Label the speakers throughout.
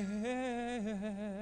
Speaker 1: prayer.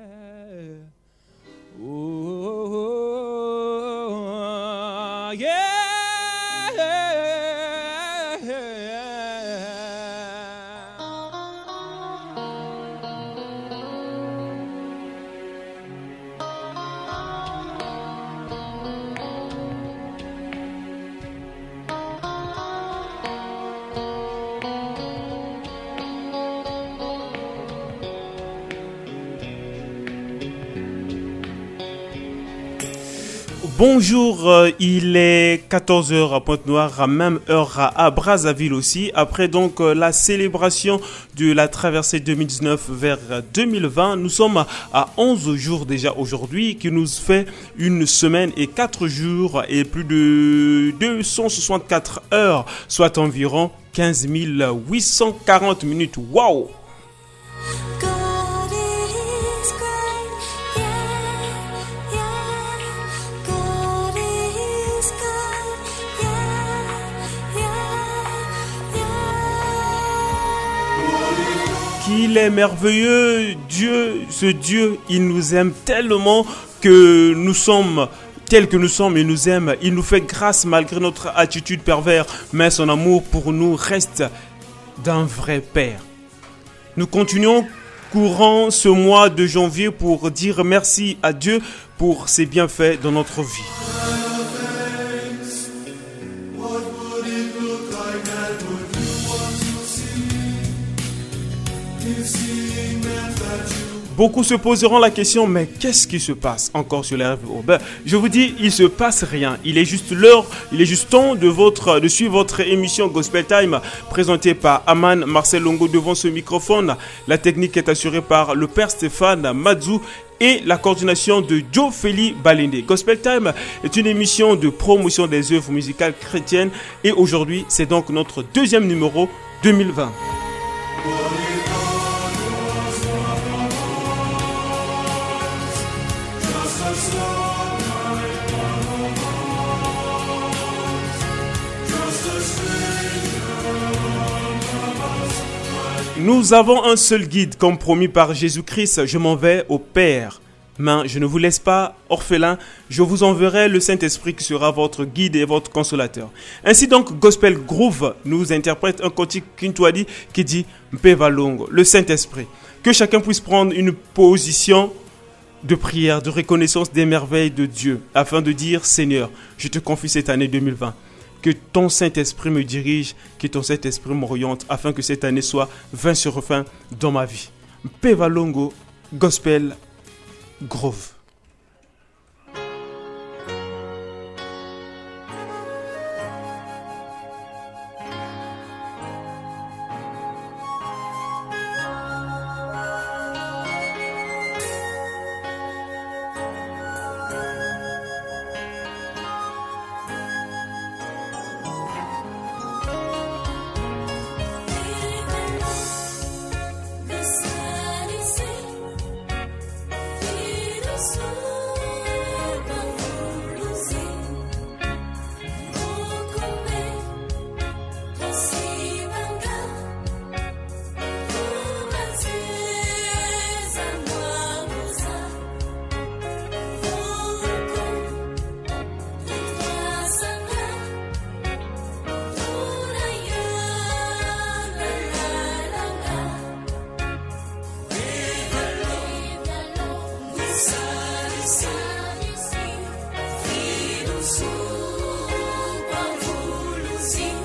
Speaker 1: Bonjour, euh, il est 14h à Pointe-Noire, même heure à, à Brazzaville aussi. Après donc euh, la célébration de la traversée 2019 vers 2020, nous sommes à 11 jours déjà aujourd'hui, qui nous fait une semaine et 4 jours et plus de 264 heures, soit environ 15 840 minutes. Waouh! Qu'il est merveilleux, Dieu, ce Dieu, il nous aime tellement que nous sommes tels que nous sommes, il nous aime, il nous fait grâce malgré notre attitude pervers, mais son amour pour nous reste d'un vrai Père. Nous continuons courant ce mois de janvier pour dire merci à Dieu pour ses bienfaits dans notre vie. Beaucoup se poseront la question, mais qu'est-ce qui se passe encore sur rive urbaine Je vous dis, il se passe rien. Il est juste l'heure, il est juste temps de, suivre votre émission Gospel Time présentée par Aman Marcel Longo devant ce microphone. La technique est assurée par le père Stéphane Mazou et la coordination de Joe Feli Balende. Gospel Time est une émission de promotion des œuvres musicales chrétiennes et aujourd'hui, c'est donc notre deuxième numéro 2020. Nous avons un seul guide, comme promis par Jésus-Christ. Je m'en vais au Père. Mais je ne vous laisse pas orphelin, je vous enverrai le Saint-Esprit qui sera votre guide et votre consolateur. Ainsi donc, Gospel Groove nous interprète un cantique qui dit Mpeva Longo, le Saint-Esprit. Que chacun puisse prendre une position de prière, de reconnaissance des merveilles de Dieu, afin de dire Seigneur, je te confie cette année 2020. Que ton Saint-Esprit me dirige, que ton Saint-Esprit m'oriente, afin que cette année soit 20 sur 20 dans ma vie. Peva Longo, Gospel Grove.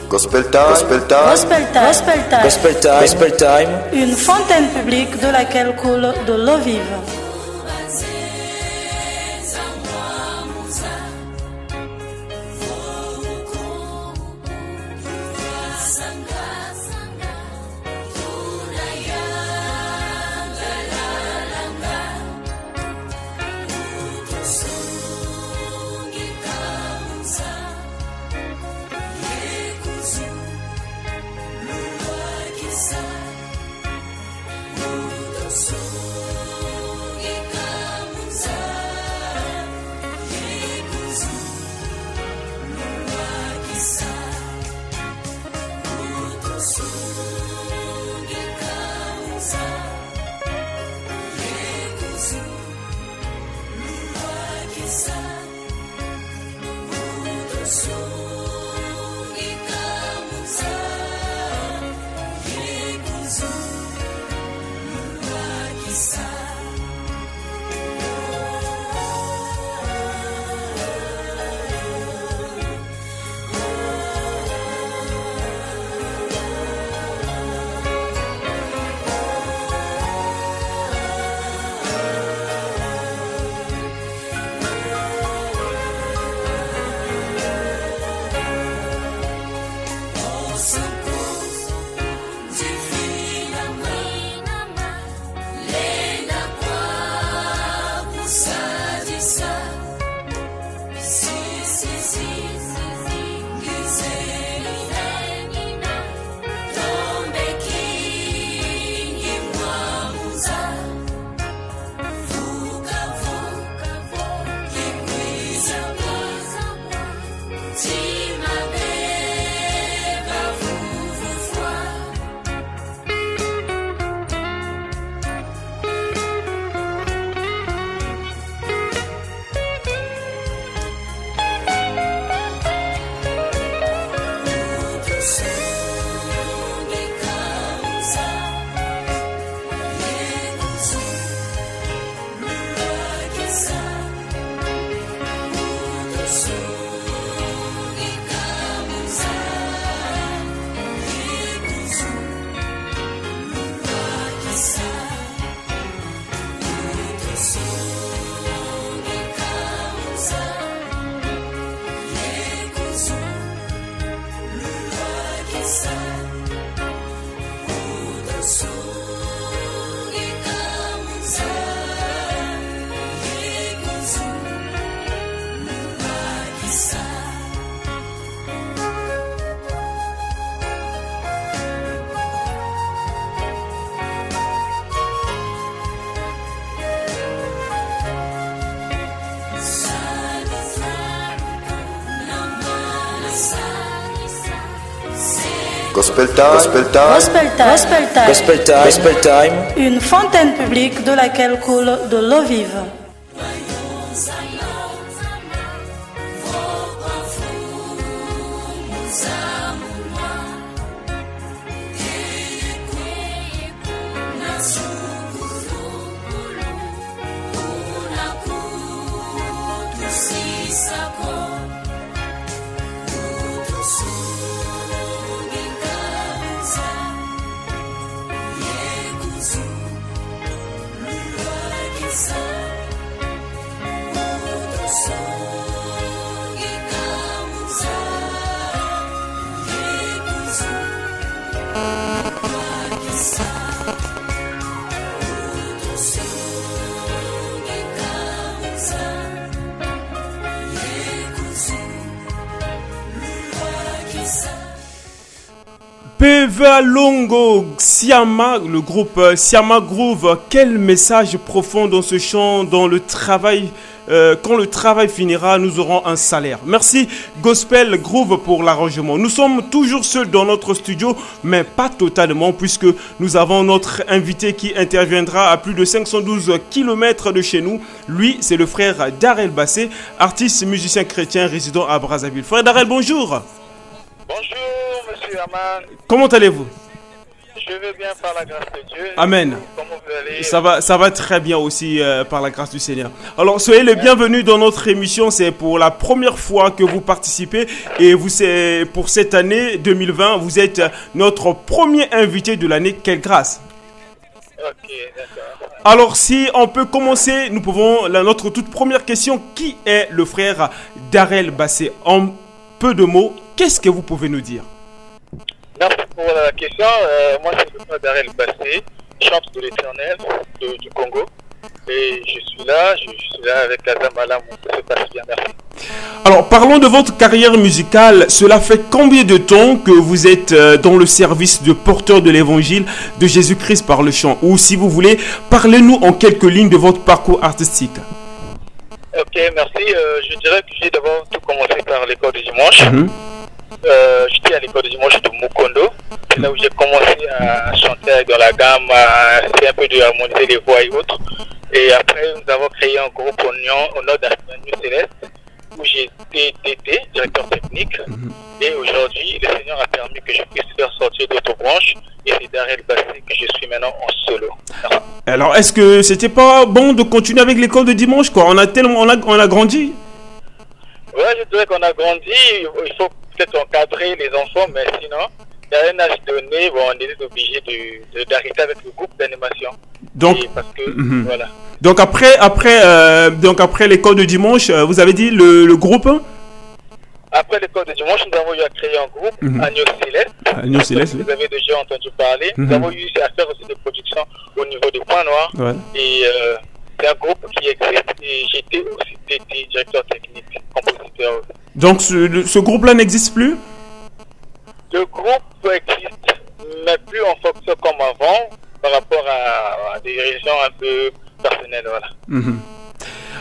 Speaker 2: Gospel time, gospel time,
Speaker 3: Gospel Time. Gospel Time.
Speaker 2: gospel time, gospel time.
Speaker 3: Une fontaine publique de laquelle coule de l'eau vive.
Speaker 2: Gospel time. Gospel time.
Speaker 3: Gospel Time. Gospel Time.
Speaker 2: Gospel time. Gospel time.
Speaker 3: Une fontaine publique de laquelle coule de l'eau vive.
Speaker 1: Longo, Siama, le groupe euh, Siama Groove, quel message profond dans ce chant, dans le travail. euh, quand le travail finira, nous aurons un salaire. Merci Gospel Groove pour l'arrangement. Nous sommes toujours seuls dans notre studio, mais pas totalement, puisque nous avons notre invité qui interviendra à plus de 512 km de chez nous. Lui, c'est le frère Darel Bassé, artiste musicien chrétien résident à Brazzaville. Frère Darel, bonjour.
Speaker 4: Bonjour, monsieur Aman.
Speaker 1: Comment allez-vous?
Speaker 4: Je vais bien par la grâce de Dieu.
Speaker 1: Amen.
Speaker 4: Comment vous allez?
Speaker 1: Ça va, ça va très bien aussi euh, par la grâce du Seigneur. Alors soyez les bienvenus dans notre émission. C'est pour la première fois que vous participez et vous c'est pour cette année 2020. Vous êtes notre premier invité de l'année. Quelle grâce.
Speaker 4: Ok, d'accord.
Speaker 1: Alors si on peut commencer, nous pouvons la, notre toute première question. Qui est le frère Darel Bassé? En peu de mots, qu'est-ce que vous pouvez nous dire?
Speaker 4: Merci pour la question. Euh, moi, c'est le Darel Bassé, chante de l'éternel du Congo. Et je suis là, je, je suis là avec Azamala, ça se passe bien, merci.
Speaker 1: Alors parlons de votre carrière musicale. Cela fait combien de temps que vous êtes euh, dans le service de porteur de l'évangile de Jésus-Christ par le chant? Ou si vous voulez, parlez-nous en quelques lignes de votre parcours artistique.
Speaker 4: Ok, merci. Euh, je dirais que j'ai d'abord tout commencé par l'école du dimanche.
Speaker 1: Mhm.
Speaker 4: Euh, J'étais à l'école du dimanche de Mukondo. C'est là où j'ai commencé à chanter dans la gamme, à essayer un peu de harmoniser les voix et autres. Et après, nous avons créé un groupe au Nyon- au nord Céleste, où j'ai été DT, directeur technique. Et aujourd'hui, le Seigneur a permis que je puisse faire sortir d'autres branches. Et c'est Darrell Bassé que je suis maintenant en solo. Merci.
Speaker 1: Alors est-ce que c'était pas bon de continuer avec l'école de dimanche quoi? On a tellement, on a, on a grandi.
Speaker 4: Ouais, je dirais qu'on a grandi. Il faut peut-être encadrer les enfants, mais sinon, a un âge donné, bon, on est obligé d'arrêter avec le groupe d'animation.
Speaker 1: Donc,
Speaker 4: Et parce que,
Speaker 1: Mhm.
Speaker 4: voilà.
Speaker 1: donc après, après, euh, donc après l'école de dimanche, euh, vous avez dit le, le groupe?
Speaker 4: Après l'école de dimanche, nous avons eu à créer un groupe,
Speaker 1: Mhm.
Speaker 4: Agneau Céleste.
Speaker 1: New Céleste.
Speaker 4: Vous avez déjà entendu parler.
Speaker 1: Mhm.
Speaker 4: Nous avons eu à faire aussi des productions au niveau des Points Noirs.
Speaker 1: Ouais.
Speaker 4: Et euh, c'est un groupe qui existe. Et j'étais aussi directeur technique, compositeur.
Speaker 1: Donc ce, groupe-là n'existe plus?
Speaker 4: Le groupe existe, mais plus en fonction comme avant, par rapport à, à des régions un peu personnelles. Voilà.
Speaker 1: Mhm.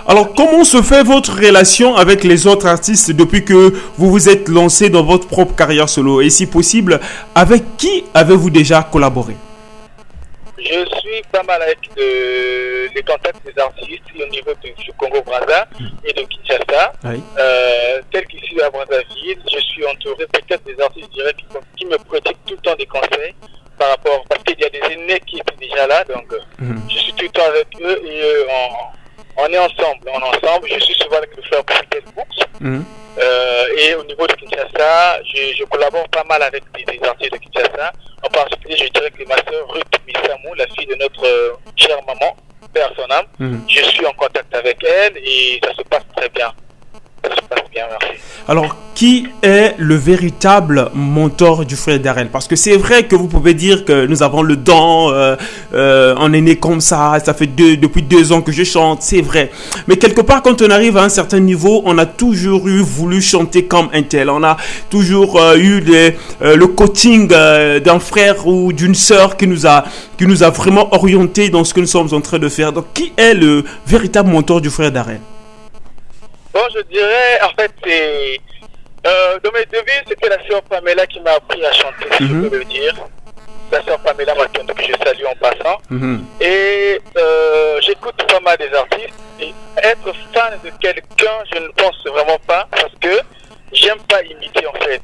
Speaker 1: Alors, comment se fait votre relation avec les autres artistes depuis que vous vous êtes lancé dans votre propre carrière solo? Et si possible, avec qui avez-vous déjà collaboré?
Speaker 4: Je suis pas mal avec le- les contacts des artistes au niveau du, Congo-Brazza et de Kinshasa.
Speaker 1: Oui.
Speaker 4: Euh, tel qu'ici à Brazzaville, je suis entouré peut-être des artistes dirais, qui, qui me pratiquent tout le temps des conseils par rapport, parce qu'il y a des aînés qui étaient déjà là, donc euh,
Speaker 1: Mhm.
Speaker 4: je suis tout le temps avec eux et euh, on, on est ensemble, on est ensemble. Je suis souvent avec le frère Fidel Books. Euh, et au niveau de Kinshasa, je, je collabore pas mal avec des, des artistes de Kinshasa. En particulier, je dirais que ma soeur Ruth Missamou, la fille de notre euh, chère maman, père
Speaker 1: Mhm.
Speaker 4: je suis en contact avec elle et ça se passe très bien. Ça se passe bien, merci.
Speaker 1: Alors, qui est le véritable mentor du frère Darrell Parce que c'est vrai que vous pouvez dire que nous avons le don, euh, euh, on est né comme ça, ça fait deux, depuis deux ans que je chante, c'est vrai. Mais quelque part, quand on arrive à un certain niveau, on a toujours eu voulu chanter comme un tel. On a toujours euh, eu euh, le coaching euh, d'un frère ou d'une sœur qui nous a qui nous a vraiment orienté dans ce que nous sommes en train de faire. Donc, qui est le véritable mentor du frère Darrell?
Speaker 4: Bon, je dirais, en fait, c'est Euh, dans mes débuts, c'était la sœur Pamela qui m'a appris à chanter, si
Speaker 1: Mhm.
Speaker 4: je peux le dire. La sœur Pamela Matondo que je salue en passant.
Speaker 1: Mhm.
Speaker 4: Et euh, j'écoute pas mal des artistes. Et être fan de quelqu'un, je ne pense vraiment pas parce que j'aime pas imiter en fait.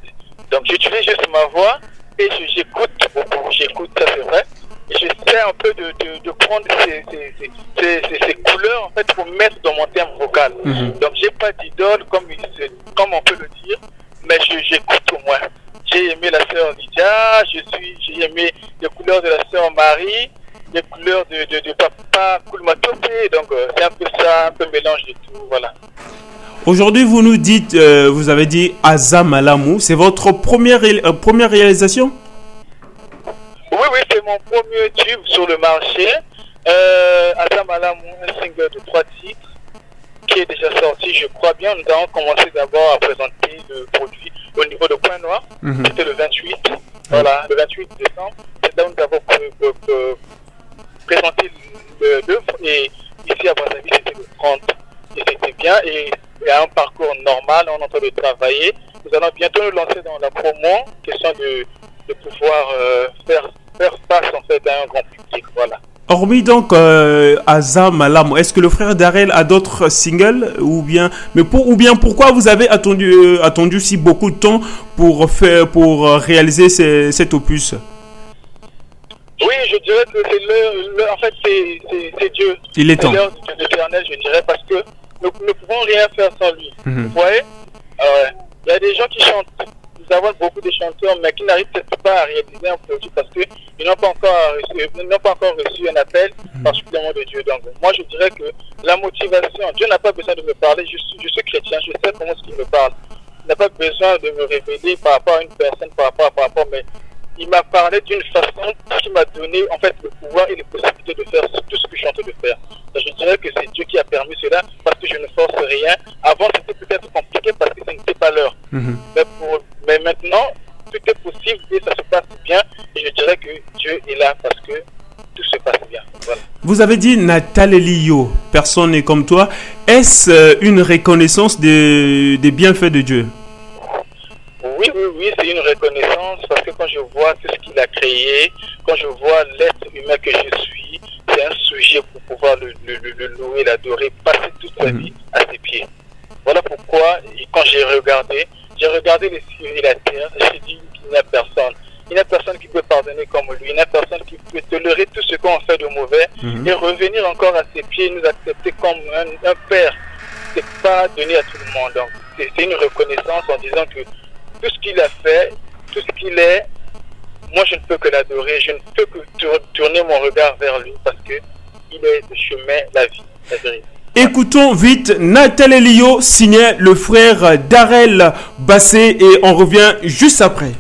Speaker 4: Donc j'utilise juste ma voix et j'écoute beaucoup. J'écoute, ça c'est vrai. J'essaie un peu de, de, de prendre ces, ces, ces, couleurs en fait pour mettre dans mon terme vocal.
Speaker 1: Mhm.
Speaker 4: Donc j'ai pas d'idole comme, comme on peut le dire, mais je- j'écoute au moins. J'ai aimé la sœur Lydia, je suis, j'ai aimé les couleurs de la sœur Marie, les couleurs de, de, de papa Koulmatopé, donc euh, c'est un peu ça, un peu mélange de tout, voilà.
Speaker 1: Aujourd'hui, vous nous dites, euh, vous avez dit Azam Alamou, c'est votre première, ré- euh, première réalisation?
Speaker 4: Oui, oui, c'est mon premier tube sur le marché. Euh, Adam Alamou, un single de trois titres qui est déjà sorti, je crois bien. Nous avons commencé d'abord à présenter le produit au niveau de Point Noir.
Speaker 1: Mhm.
Speaker 4: C'était le 28, voilà, le 28 décembre. C'est là où nous avons pré- pré- pré- présenté l'œuvre et ici à Brazzaville, c'était le 30. Et c'était bien et il y a un parcours normal, on est en train de travailler. Nous allons bientôt nous lancer dans la promo, question de, de pouvoir euh, faire, faire face en fait à un grand public, voilà.
Speaker 1: Hormis donc euh, Azam Alamou, est-ce que le frère Darrell a d'autres singles ou bien, mais pour, ou bien pourquoi vous avez attendu, euh, attendu si beaucoup de temps pour faire, pour euh, réaliser ces- cet opus?
Speaker 4: Oui, je dirais que c'est le, le- en fait, c'est, c'est, c'est Dieu.
Speaker 1: Il est
Speaker 4: C'est
Speaker 1: temps.
Speaker 4: de l'éternel, je dirais, parce que nous ne pouvons rien faire sans lui.
Speaker 1: Mhm.
Speaker 4: Vous voyez? Ouais. Il y a des gens qui chantent. Avons beaucoup de chanteurs, mais qui n'arrivent peut-être pas à réaliser un produit parce qu'ils n'ont pas encore reçu, ils pas encore reçu un appel particulièrement de Dieu. Donc, moi, je dirais que la motivation, Dieu n'a pas besoin de me parler. Je suis, je suis chrétien, je sais comment est-ce qu'il me parle. Il n'a pas besoin de me révéler par rapport à une personne, par rapport à par rapport, mais il m'a parlé d'une façon qui m'a donné en fait le pouvoir et les possibilités de faire tout ce que je suis en train de faire. Je dirais que c'est Dieu qui a permis cela parce que je ne force rien. Avant c'était peut-être compliqué parce que ce n'était pas l'heure.
Speaker 1: Mhm.
Speaker 4: Mais, pour- mais maintenant tout est possible et ça se passe bien. Et je dirais que Dieu est là parce que tout se passe bien. Voilà.
Speaker 1: Vous avez dit Nathalie Lio, personne n'est comme toi. Est-ce euh, une reconnaissance des, des bienfaits de Dieu?
Speaker 4: Oui, oui, oui, c'est une reconnaissance parce que quand je vois tout ce qu'il a créé, quand je vois l'être humain que je suis, c'est un sujet pour pouvoir le, le, le- le louer, l'adorer, passer toute sa
Speaker 1: Mhm.
Speaker 4: vie à ses pieds. Voilà pourquoi, et quand j'ai regardé, j'ai regardé les cieux et la terre, j'ai dit qu'il n'y a personne. Il n'y a personne qui peut pardonner comme lui. Il n'y a personne qui peut tolérer tout ce qu'on fait de mauvais
Speaker 1: Mhm.
Speaker 4: et revenir encore à ses pieds et nous accepter comme un, un père. C'est pas donné à tout le monde. Donc, c'est une reconnaissance en disant que tout ce qu'il a fait, tout ce qu'il est, moi je ne peux que l'adorer. Je ne peux que tour- tourner mon regard vers lui parce que il est le chemin, la vie, la vérité.
Speaker 1: Écoutons vite Nathalie Lio signé le frère Darrell Bassé et on revient juste après.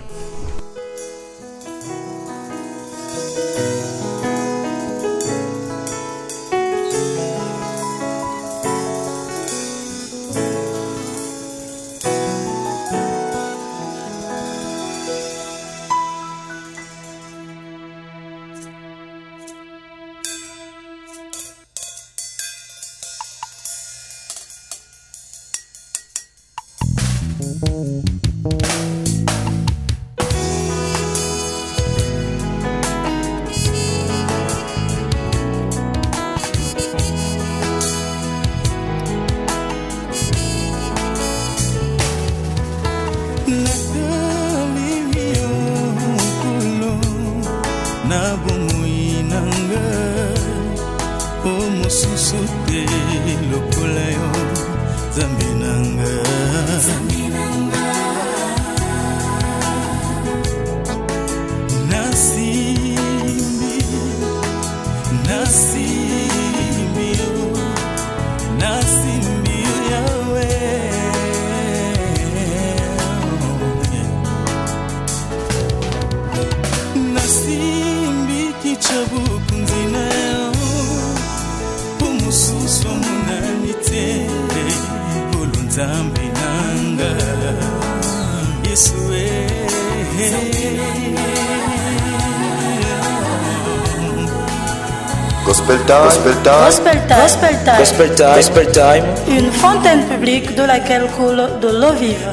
Speaker 2: Gospel Time. Gospel Time.
Speaker 3: Gospel time. Gospel time. Une fontaine publique de laquelle coule de l'eau vive.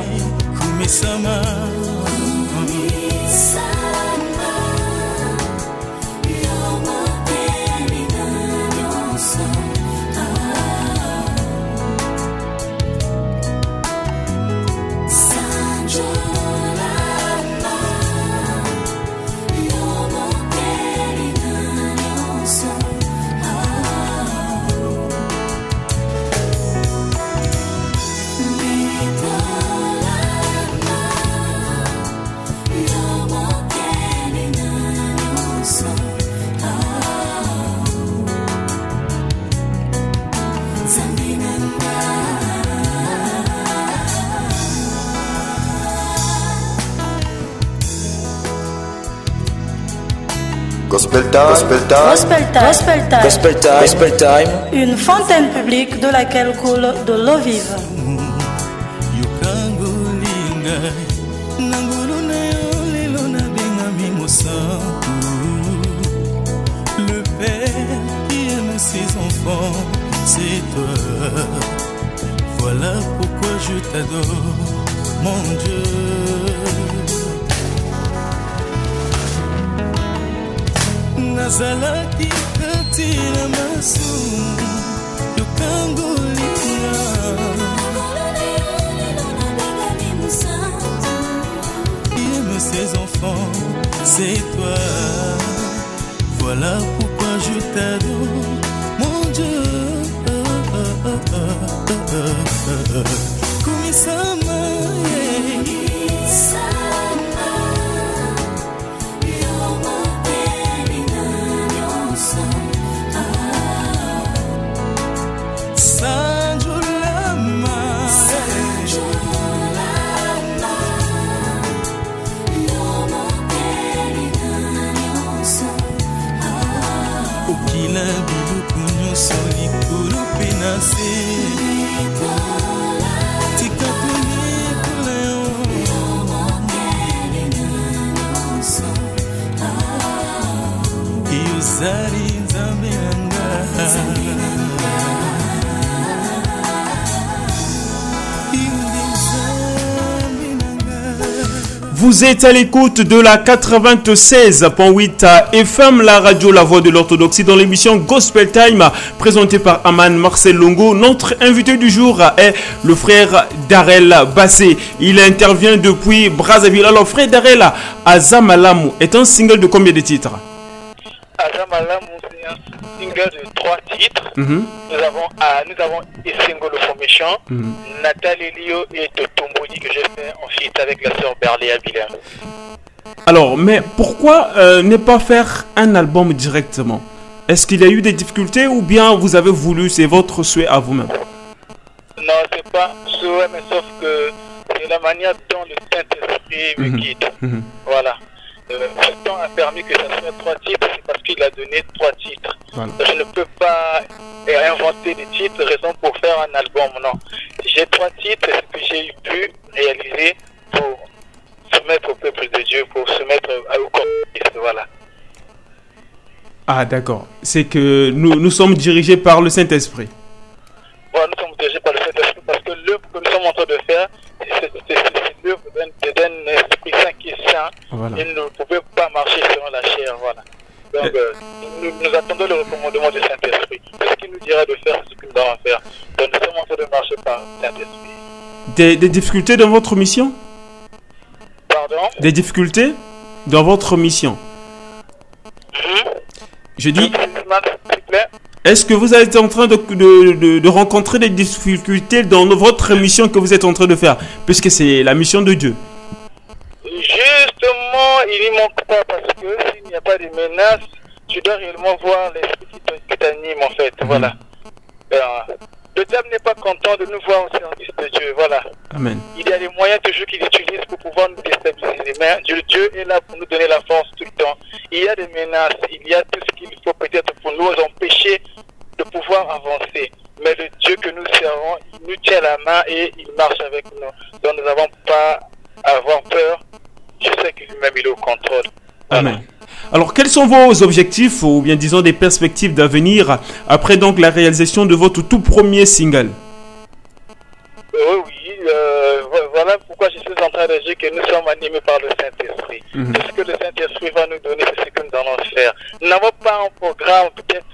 Speaker 2: Gospel time. Gospel time.
Speaker 3: Gospel Time. Gospel Time.
Speaker 5: Gospel time. Gospel time.
Speaker 3: Une fontaine publique de laquelle coule de l'eau vive.
Speaker 6: le père qui aime ses enfants c'est toi voilà pourquoi je t'adore mon dieu nazalaki kati na masumu yokangolinga aime ses enfants, c'est toi. Voilà pourquoi je t'adore, mon Dieu. Kumisama, assim.
Speaker 1: Vous êtes à l'écoute de la 96.8 à FM, la radio La Voix de l'Orthodoxie, dans l'émission Gospel Time, présentée par Aman Marcel Longo. Notre invité du jour est le frère Darel Bassé. Il intervient depuis Brazzaville. Alors, frère Darel, Azamalamu est un single de combien de titres?
Speaker 4: Azamalamu, c'est un single de trois titres.
Speaker 1: Mhm.
Speaker 4: Nous avons, ah, nous avons Isingolo Formation, Nathalie Lio et Totomboni que j'ai fait en feat avec la sœur Berléa Villers.
Speaker 1: Alors, mais pourquoi euh, ne pas faire un album directement? Est-ce qu'il y a eu des difficultés ou bien vous avez voulu, c'est votre souhait à vous-même?
Speaker 4: Non, c'est pas souhait, mais sauf que c'est la manière dont le Saint-Esprit me
Speaker 1: Mhm.
Speaker 4: guide.
Speaker 1: Mhm.
Speaker 4: Voilà. Euh, le temps a permis que ça soit trois titres, c'est parce qu'il a donné trois titres.
Speaker 1: Voilà.
Speaker 4: Je ne peux pas inventer des titres, raison pour faire un album, non. J'ai trois titres, c'est ce que j'ai pu réaliser pour soumettre au peuple de Dieu, pour soumettre à- au communisme, voilà.
Speaker 1: Ah, d'accord. C'est que nous, nous sommes dirigés par le Saint-Esprit.
Speaker 4: Voilà, nous sommes dirigés par le Saint-Esprit parce que l'œuvre que nous sommes en train de faire, c'est l'œuvre d'un Saint qui est.
Speaker 1: Voilà.
Speaker 4: Il ne pouvait pas marcher selon la chair, voilà. Donc, euh, nous, nous attendons le recommandement du Saint-Esprit. Ce qu'il nous dira de faire, ce que nous devons faire. Donc, nous sommes en train de marcher par le Saint-Esprit.
Speaker 1: Des, des difficultés dans votre mission?
Speaker 4: Pardon?
Speaker 1: Des difficultés dans votre mission?
Speaker 4: Mhm.
Speaker 1: Je dis, est-ce que vous êtes en train de, de, de- de rencontrer des difficultés dans votre mission que vous êtes en train de faire? Puisque c'est la mission de Dieu.
Speaker 4: Justement, il n'y manque pas parce que s'il n'y a pas de menace, tu dois réellement voir l'esprit qui t'anime en fait. Voilà. Euh, le diable n'est pas content de nous voir au service de Dieu. Voilà.
Speaker 1: Amen.
Speaker 4: Il y a des moyens toujours qu'il utilise pour pouvoir nous déstabiliser. Mais Dieu, Dieu est là pour nous donner la force tout le temps. Il y a des menaces, il y a tout ce qu'il faut peut-être pour nous empêcher de pouvoir avancer. Mais le Dieu que nous servons, il nous tient la main et il marche avec nous. Donc nous n'avons pas à avoir peur. Je sais que lui-même il est au contrôle. Voilà.
Speaker 1: Amen. Alors, quels sont vos objectifs ou bien disons des perspectives d'avenir après donc la réalisation de votre tout premier single?
Speaker 4: Euh, oui, oui, euh, vo- voilà pourquoi je suis en train de que nous sommes animés par le Saint-Esprit. Tout ce que le Saint-Esprit va nous donner, c'est ce que nous allons faire. Nous n'avons pas un programme peut-être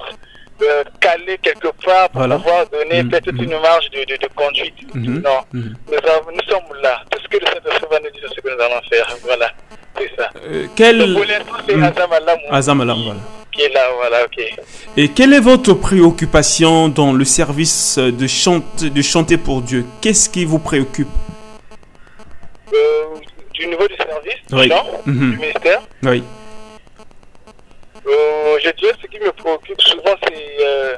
Speaker 4: euh, calé quelque part pour
Speaker 1: Voilà.
Speaker 4: pouvoir donner
Speaker 1: Mhm,
Speaker 4: peut-être
Speaker 1: mhm.
Speaker 4: une marge de, de, de conduite.
Speaker 1: Mhm,
Speaker 4: Non,
Speaker 1: mhm.
Speaker 4: nous, avons- nous sommes là. Tout ce que le Saint-Esprit va nous dire, c'est ce que nous allons faire. Voilà, c'est ça.
Speaker 1: Euh, quel...
Speaker 4: Donc, pour l'instant, c'est
Speaker 1: Mhm.
Speaker 4: Azam Alam
Speaker 1: Azam Alam, voilà.
Speaker 4: qui est là, voilà, ok.
Speaker 1: Et quelle est votre préoccupation dans le service de, chante, de chanter pour Dieu? Qu'est-ce qui vous préoccupe?
Speaker 4: Euh, du niveau du service,
Speaker 1: Oui.
Speaker 4: chant,
Speaker 1: Mhm.
Speaker 4: du ministère,
Speaker 1: Oui.
Speaker 4: Euh, je dirais ce qui me préoccupe souvent, c'est euh,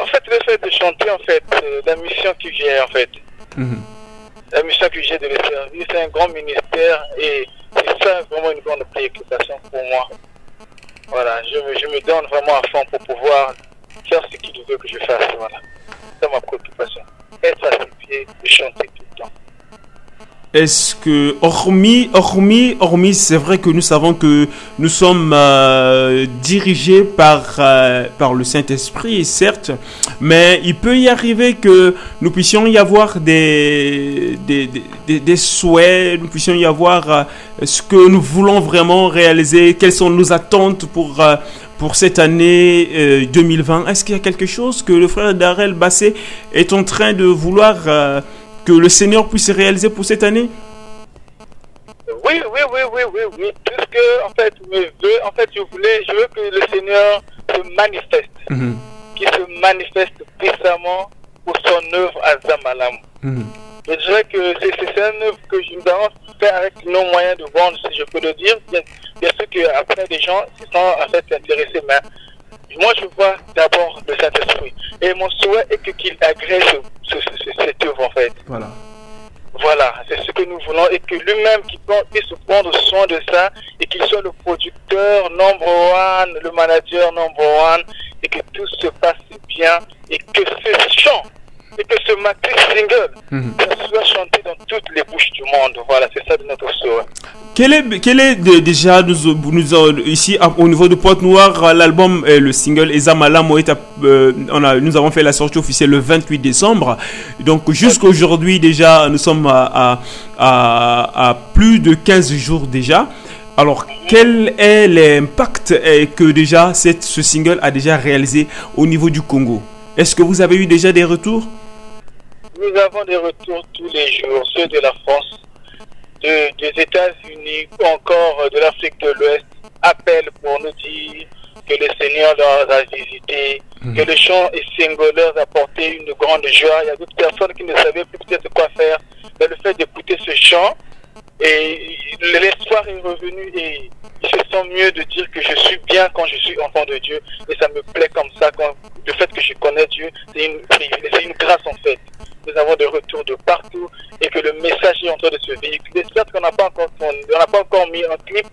Speaker 4: en fait le fait de chanter, en fait, euh, la mission que j'ai, en fait.
Speaker 1: Mhm.
Speaker 4: La mission que j'ai de le servir, c'est un grand ministère et c'est ça vraiment une grande préoccupation pour moi. Voilà, je me, je me donne vraiment à fond pour pouvoir faire ce qu'il veut que je fasse. Voilà, c'est ma préoccupation. Être à ses pieds et chanter tout le temps.
Speaker 1: Est-ce que, hormis, hormis, hormis, c'est vrai que nous savons que nous sommes euh, dirigés par, euh, par le Saint-Esprit, certes, mais il peut y arriver que nous puissions y avoir des, des, des, souhaits, nous puissions y avoir euh, ce que nous voulons vraiment réaliser, quelles sont nos attentes pour, pour cette année euh, 2020. Est-ce qu'il y a quelque chose que le frère Darrell Bassé est en train de vouloir que le Seigneur puisse réaliser pour cette année?
Speaker 4: Oui, oui, oui, oui, oui, oui. Tout ce que, en fait, me veut, en fait, je voulais, je veux que le Seigneur se manifeste,
Speaker 1: Mhm,
Speaker 4: qu'il se manifeste puissamment pour son œuvre à Zamalam.
Speaker 1: mhm.
Speaker 4: Je dirais que c'est une œuvre que nous allons faire avec nos moyens de vendre, si je peux le dire. Bien, bien sûr qu'après, les gens se sont en fait intéressés, mais moi, je vois d'abord le Saint-Esprit. Et mon souhait est que- qu'il agrée ce- ce- ce- cette œuvre, en fait.
Speaker 1: Voilà.
Speaker 4: Voilà, c'est ce que nous voulons et que lui-même qui prend- puisse prendre soin de ça et qu'il soit le producteur number one, le manager number one et que tout se passe bien et que ce chant et que ce matin single
Speaker 1: Mhm.
Speaker 4: ça soit chanté dans toutes les bouches du monde. Voilà, c'est ça de notre souhait.
Speaker 1: Quel est, déjà nous, ici au niveau de Pointe Noire euh, l'album euh, le single Ezamala Moeta euh, on a nous avons fait la sortie officielle le 28 décembre. Donc jusqu'aujourd'hui déjà nous sommes à, plus de 15 jours déjà. Alors quel est l'impact que déjà ce single a déjà réalisé au niveau du Congo? Est-ce que vous avez eu déjà des retours?
Speaker 4: Nous avons des retours tous les jours, ceux de la France, de- des États-Unis ou encore euh, de l'Afrique de l'Ouest appellent pour nous dire que le Seigneur leur a visité, que le chant et single leur a apporté une grande joie. Il y a d'autres personnes qui ne savaient plus peut-être quoi faire. Mais le fait d'écouter ce chant, et l'espoir est revenu et ils se sentent mieux de dire que je suis bien quand je suis enfant de Dieu. Et ça me plaît comme ça. Quand, le fait que je connais Dieu, c'est une, c'est une grâce en fait. Nous avons des retours de partout et que le message est en train de se véhiculer. Certes qu'on n'a pas encore, on n'a pas encore mis un clip,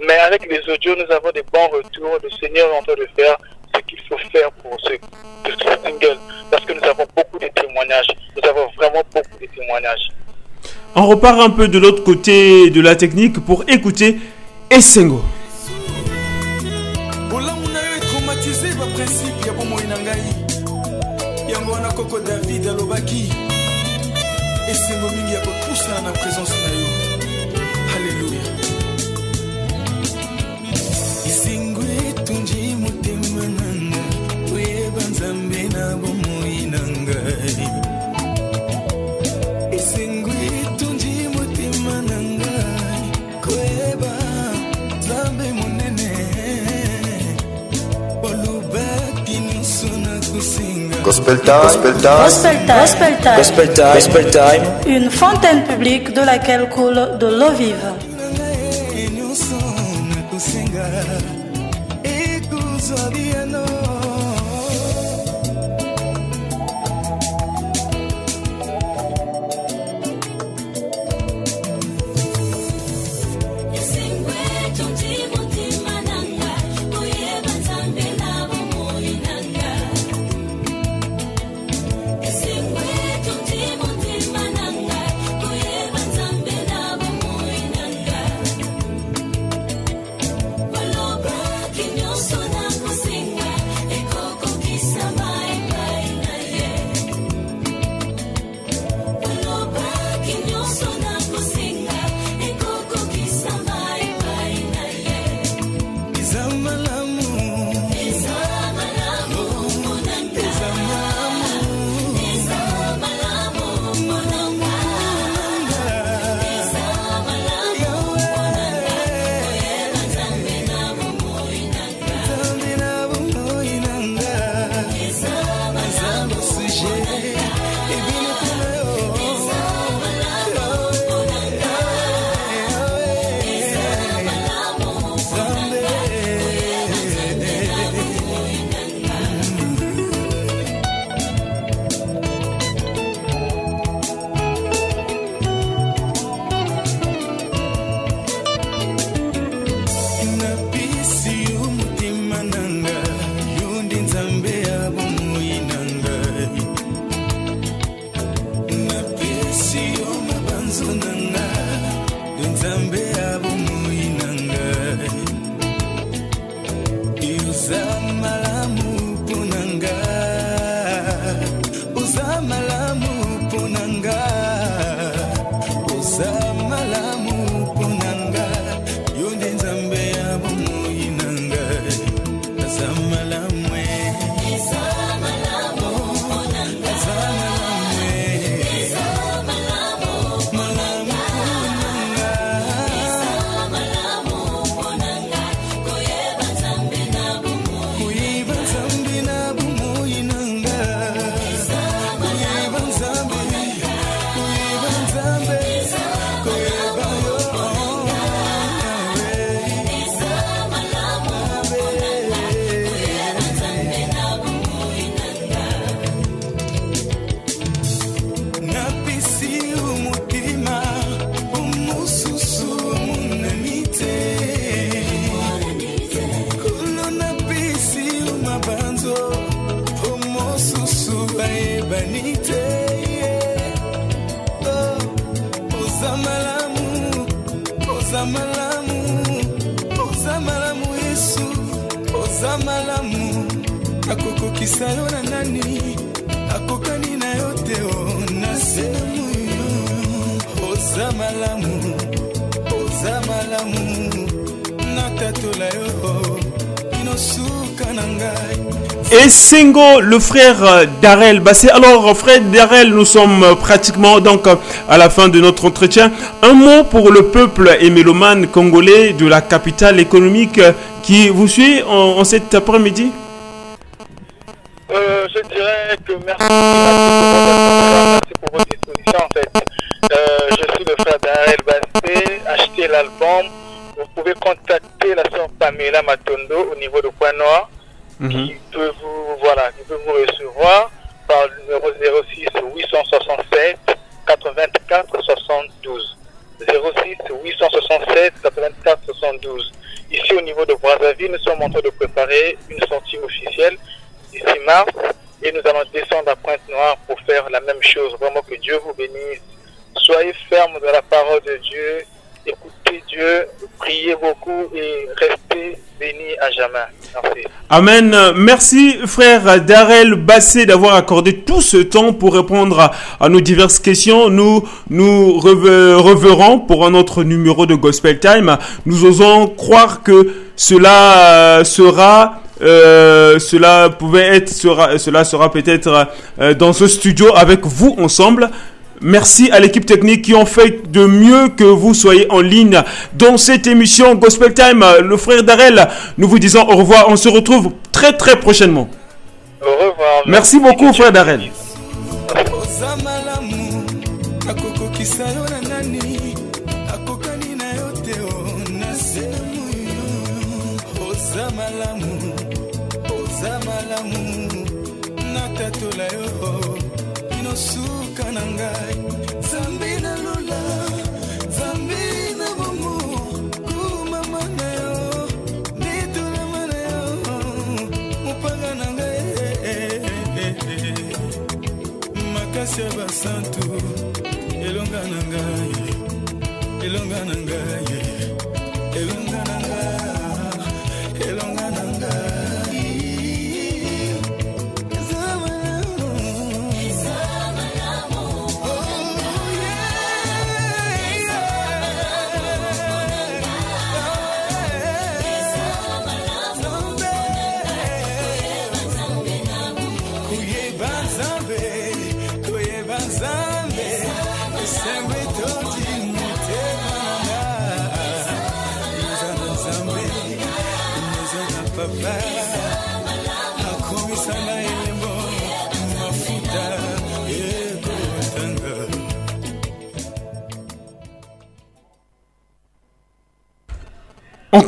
Speaker 4: mais avec les audios, nous avons des bons retours. Le Seigneur est en train de faire ce qu'il faut faire pour ce, pour ce single. Parce que nous avons beaucoup de témoignages. Nous avons vraiment beaucoup de témoignages.
Speaker 1: on repart un peu de l'autre côté de la technique pour écouter Essengo
Speaker 6: bolamu na yo etraumatise baprincipe ya bomoi na ngai yango wana koko david alobaki esengo mingi ya kopusana na présence na yo. Halleluya
Speaker 2: Gospel time. Gospel time.
Speaker 3: Gospel Time. Gospel Time.
Speaker 2: Gospel time. Gospel time.
Speaker 3: Une fontaine publique de laquelle coule de l'eau vive.
Speaker 1: Sengo, le frère euh, Darel Bassé. Alors, frère Darel, nous sommes euh, pratiquement donc euh, à la fin de notre entretien. Un mot pour le peuple et mélomane congolais de la capitale économique euh, qui vous suit en, cet après-midi.
Speaker 4: Euh, je dirais que merci, merci pour votre disposition en fait. Euh, je suis le frère Darel Bassé, achetez l'album. Vous pouvez contacter la sœur Pamela Matondo au niveau de Point Noir qui peut vous voilà, qui peut vous recevoir par le numéro 06 867 84 72. 06 867 84 72. Ici au niveau de Brazzaville, nous sommes en train de préparer une sortie officielle d'ici mars et nous allons descendre à Pointe-Noire pour faire la même chose. Vraiment que Dieu vous bénisse. Soyez fermes dans la parole de Dieu. Écoutez Dieu, priez beaucoup et restez bénis à jamais.
Speaker 1: Amen. Merci frère Darel Bassé d'avoir accordé tout ce temps pour répondre à, nos diverses questions. Nous nous reve- reverrons pour un autre numéro de Gospel Time. Nous osons croire que cela euh, sera euh, cela pouvait être cela sera peut-être euh, dans ce studio avec vous ensemble. Merci à l'équipe technique qui ont fait de mieux que vous soyez en ligne dans cette émission Gospel Time. Le frère Darel, nous vous disons au revoir. On se retrouve très très prochainement.
Speaker 4: Au revoir.
Speaker 1: Merci beaucoup, frère Darel.
Speaker 6: Na ngai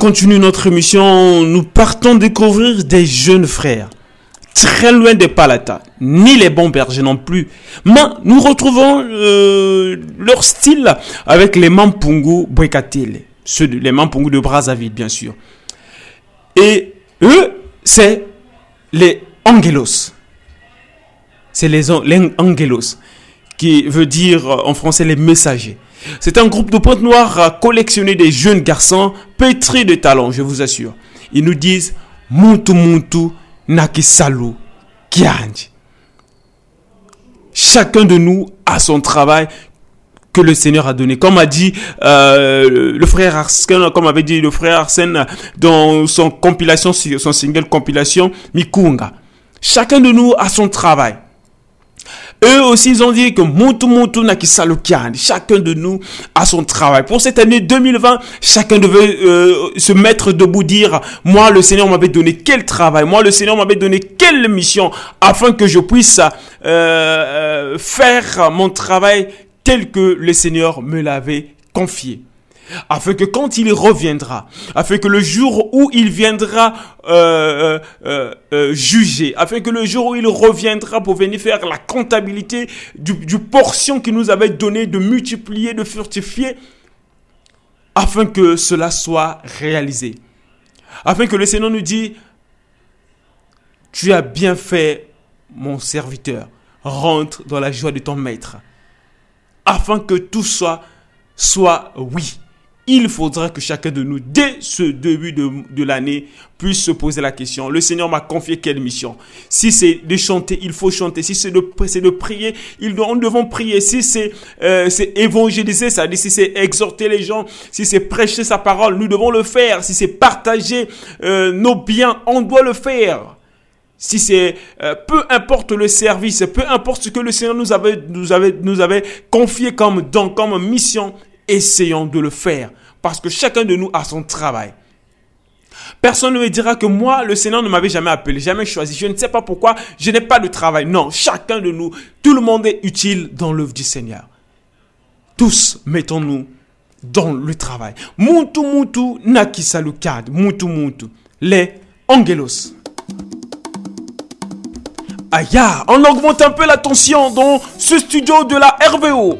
Speaker 1: continue notre émission. Nous partons découvrir des jeunes frères. Très loin des palatas, ni les bons bergers non plus. Mais nous retrouvons euh, leur style avec les Mampungu Boekatele. Ceux de, les Mampungu de Brazzaville, bien sûr. Et eux, c'est les Angelos. C'est les, an- les Angelos, qui veut dire en français les messagers. C'est un groupe de pointe noire à collectionner des jeunes garçons pétris de talent, je vous assure. Ils nous disent Muntu Muntu Nakisalu Kianji. chacun de nous a son travail que le Seigneur a donné. Comme a dit euh, le frère Arsène, comme avait dit le frère Arsène dans son compilation, son single compilation Mikunga. Chacun de nous a son travail. Eux aussi, ils ont dit que Moutou Moutou chacun de nous a son travail. Pour cette année 2020, chacun devait euh, se mettre debout, dire, moi, le Seigneur m'avait donné quel travail, moi, le Seigneur m'avait donné quelle mission, afin que je puisse euh, euh, faire mon travail tel que le Seigneur me l'avait confié afin que quand il reviendra, afin que le jour où il viendra euh, euh, euh, juger, afin que le jour où il reviendra pour venir faire la comptabilité du, portion qu'il nous avait donné de multiplier, de fructifier, afin que cela soit réalisé. Afin que le Seigneur nous dise, tu as bien fait, mon serviteur, rentre dans la joie de ton maître. Afin que tout soit, soit oui il faudra que chacun de nous, dès ce début de, de l'année, puisse se poser la question. Le Seigneur m'a confié quelle mission Si c'est de chanter, il faut chanter. Si c'est de, de prier, il, nous devons prier. Si c'est euh, évangéliser, ça dit si c'est exhorter les gens, si c'est prêcher sa parole, nous devons le faire. Si c'est partager euh, nos biens, on doit le faire. Si c'est euh, peu importe le service, peu importe ce que le Seigneur nous avait nous avait nous avait confié comme comme mission, essayons de le faire. Parce que chacun de nous a son travail. Personne ne me dira que moi, le Seigneur ne m'avait jamais appelé, jamais choisi. Je ne sais pas pourquoi, je n'ai pas de travail. Non, chacun de nous, tout le monde est utile dans l'œuvre du Seigneur. Tous mettons-nous dans le travail. Muntu muntu nakisalukad. Muntu muntu. Les angelos. Aya, on augmente un peu la tension dans ce studio de la RVO.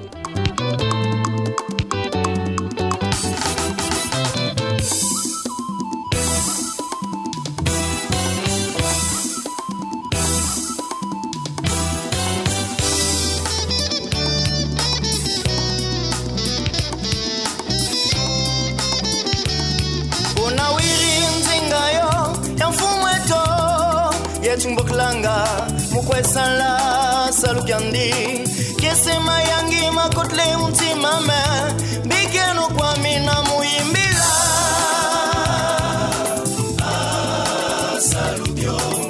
Speaker 5: aludió.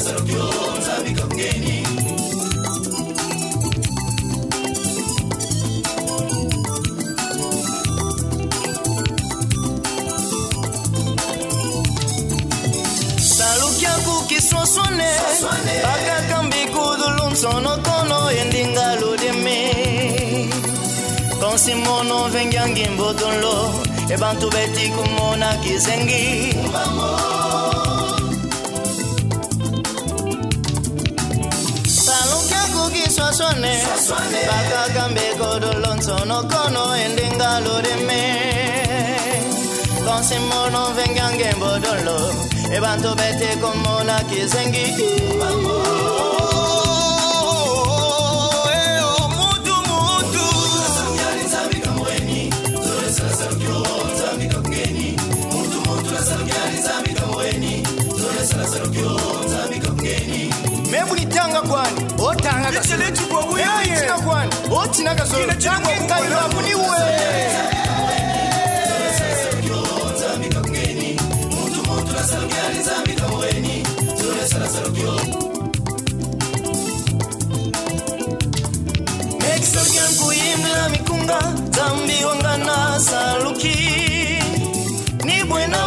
Speaker 5: Sarokyo msabika mgeni Sarokyo kukiswaswane Paka kambi kudulum Ebantu beti kumona kizengi. Mamo sasone bakakambe dolonsono kono endingalo reme konsimono vengangembo dolo ebantu bete komona kizengi. Memunitanga kwani? ekyekyekigwe wiye mikunga zambi saluki nibwena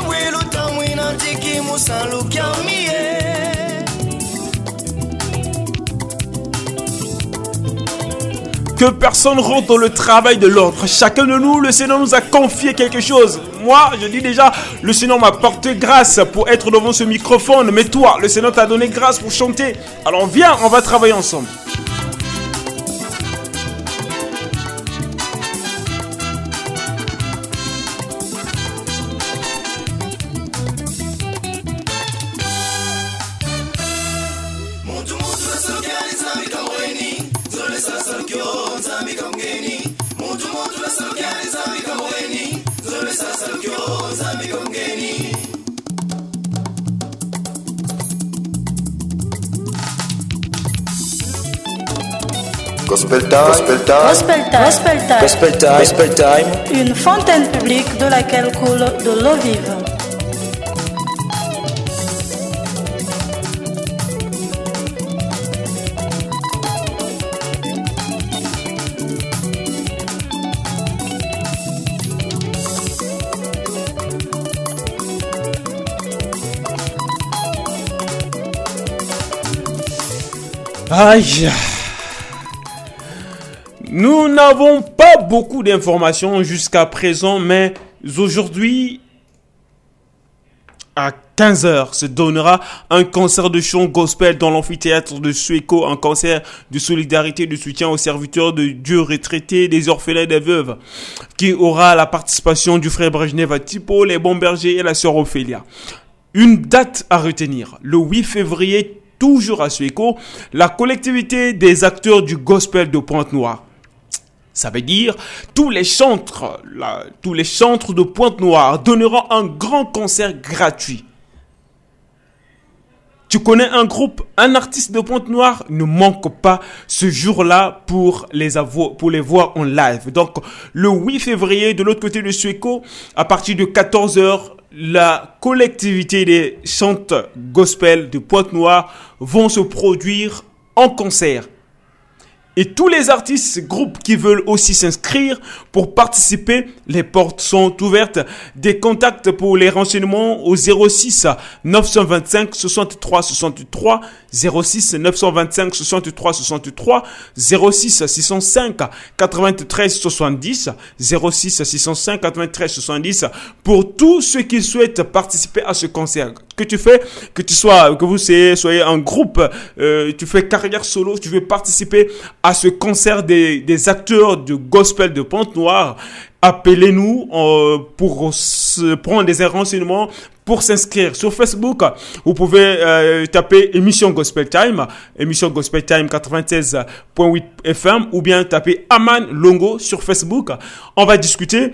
Speaker 1: Que personne rentre dans le travail de l'autre. Chacun de nous, le Seigneur nous a confié quelque chose. Moi, je dis déjà, le Seigneur m'a porté grâce pour être devant ce microphone. Mais toi, le Seigneur t'a donné grâce pour chanter. Alors viens, on va travailler ensemble.
Speaker 2: Gospel time. Gospel time.
Speaker 3: Gospel Time. Gospel Time.
Speaker 2: Gospel time. Gospel time.
Speaker 3: Une fontaine publique de laquelle coule de l'eau vive.
Speaker 1: Aïe. Nous n'avons pas beaucoup d'informations jusqu'à présent, mais aujourd'hui, à 15h, se donnera un concert de chant gospel dans l'amphithéâtre de Suéco, un concert de solidarité, de soutien aux serviteurs de Dieu retraités, des orphelins, des veuves, qui aura la participation du frère Brejnev Tipo, les bons bergers et la sœur Ophélia. Une date à retenir, le 8 février, toujours à Suéco, la collectivité des acteurs du gospel de Pointe-Noire. Ça veut dire tous les chantres, là, tous les chantres de Pointe-Noire donneront un grand concert gratuit. Tu connais un groupe, un artiste de Pointe-Noire, ne manque pas ce jour-là pour les voir en live. Donc, le 8 février, de l'autre côté de Suéco, à partir de 14h, la collectivité des chantes gospel de Pointe-Noire vont se produire en concert. Et tous les artistes, groupes qui veulent aussi s'inscrire pour participer, les portes sont ouvertes. Des contacts pour les renseignements au 06 925 63 63 06 925 63 63 06 605 93 70 06 605 93 70 pour tous ceux qui souhaitent participer à ce concert. Que tu fais, que tu sois, que vous soyez, un groupe, euh, tu fais carrière solo, tu veux participer à ce concert des, des acteurs du gospel de Pente-Noire, appelez-nous euh, pour se prendre des renseignements, pour s'inscrire sur Facebook. Vous pouvez euh, taper émission Gospel Time, émission Gospel Time 96.8 FM, ou bien taper Aman Longo sur Facebook. On va discuter.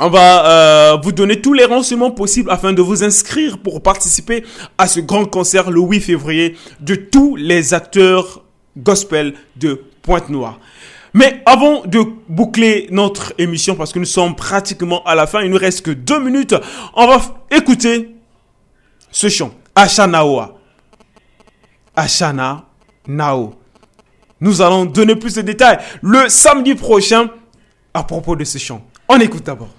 Speaker 1: On va euh, vous donner tous les renseignements possibles afin de vous inscrire pour participer à ce grand concert le 8 février de tous les acteurs gospel de Pointe-Noire. Mais avant de boucler notre émission, parce que nous sommes pratiquement à la fin, il nous reste que deux minutes, on va écouter ce chant, Ashanaoa. Ashana Nao. Nous allons donner plus de détails le samedi prochain à propos de ce chant. On écoute d'abord.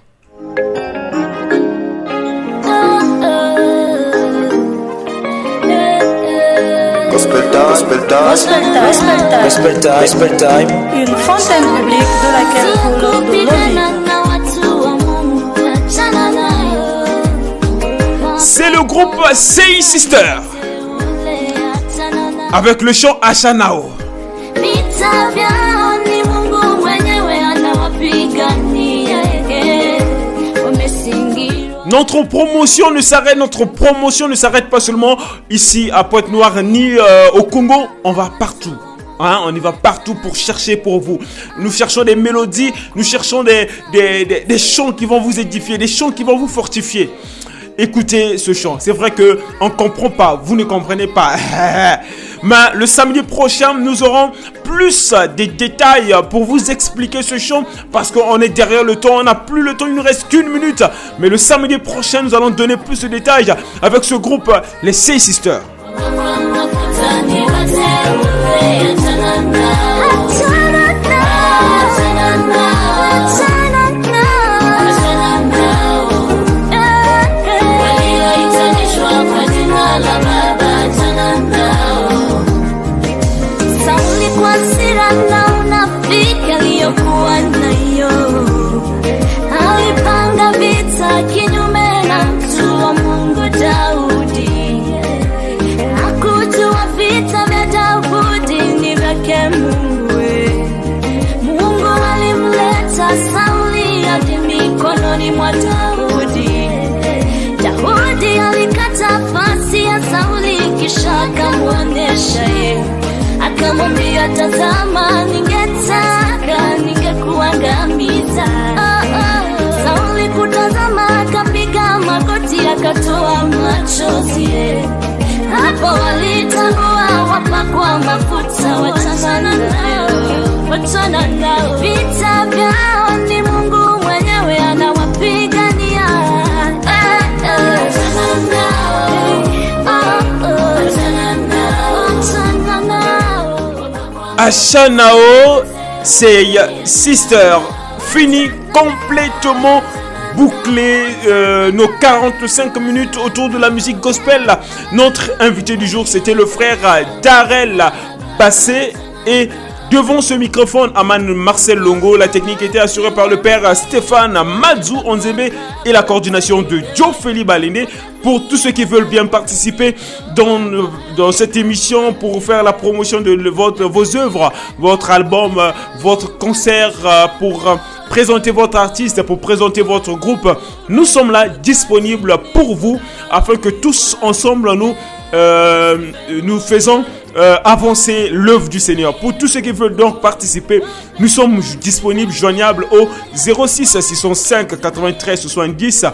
Speaker 2: Gospel time.
Speaker 3: Une fontaine publique de laquelle coule de l'eau vive.
Speaker 1: C'est le groupe Sei Sister avec le chant Ashanao. Notre promotion ne s'arrête, notre promotion ne s'arrête pas seulement ici à Pointe-Noire ni euh, au Congo, on va partout. Hein, on y va partout pour chercher pour vous. Nous cherchons des mélodies, nous cherchons des, des, des, des chants qui vont vous édifier, des chants qui vont vous fortifier. Écoutez ce chant. C'est vrai que on comprend pas, vous ne comprenez pas. Mais le samedi prochain, nous aurons plus des détails pour vous expliquer ce chant parce qu'on est derrière le temps, on n'a plus le temps, il nous reste qu'une minute. Mais le samedi prochain, nous allons donner plus de détails avec ce groupe, les Say Sisters.
Speaker 7: Kinyume na mtu wa Mungu Daudi. Hakujua vita vya Daudi ni vyake Mungu. Mungu alimleta Sauli hadi mikononi mwa Daudi. Daudi alikata fasi ya Sauli kisha akamwonyesha ye
Speaker 3: akamwambia, tazama, ningetaka ningekuangamiza. Kutazama, akapiga magoti, akatoa machozi. Hapo walitangua wapakwa mafuta, wachana nao, wachana nao. Vita vyao ni Mungu mwenyewe anawapigania.
Speaker 1: Ashanao, c'est Sister. Fini complètement bouclé euh, nos 45 minutes autour de la musique gospel. Notre invité du jour, c'était le frère Darel Bassé et Devant ce microphone, Aman Marcel Longo, la technique était assurée par le père Stéphane Mazou Onzebe et la coordination de Joe Feli Balene. Pour tous ceux qui veulent bien participer dans, dans cette émission pour faire la promotion de votre, vos œuvres, votre album, votre concert, euh, pour euh, présenter votre artiste, pour présenter votre groupe, nous sommes là disponibles pour vous afin que tous ensemble nous, euh, nous faisons euh, avancer l'œuvre du Seigneur. Pour tous ceux qui veulent donc participer, nous sommes disponibles, joignables au 06 605 93 70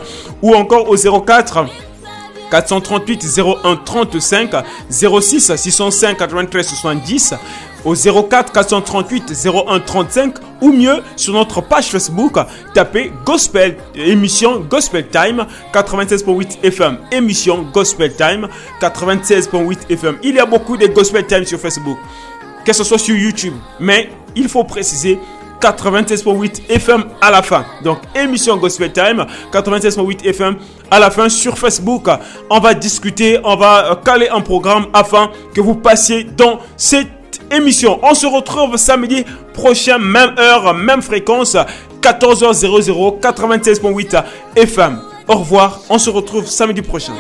Speaker 1: ou encore au 04 438 01 35 06 605 93 70 au 04 438 01 35 ou mieux sur notre page Facebook tapez Gospel émission Gospel Time 96.8 FM émission Gospel Time 96.8 FM il y a beaucoup de Gospel Time sur Facebook que ce soit sur YouTube mais il faut préciser 96.8 FM à la fin. Donc émission Gospel Time 96.8 FM à la fin sur Facebook. On va discuter, on va caler un programme afin que vous passiez dans cette émission. On se retrouve samedi prochain, même heure, même fréquence, 14h00 96.8 FM. Au revoir, on se retrouve samedi prochain.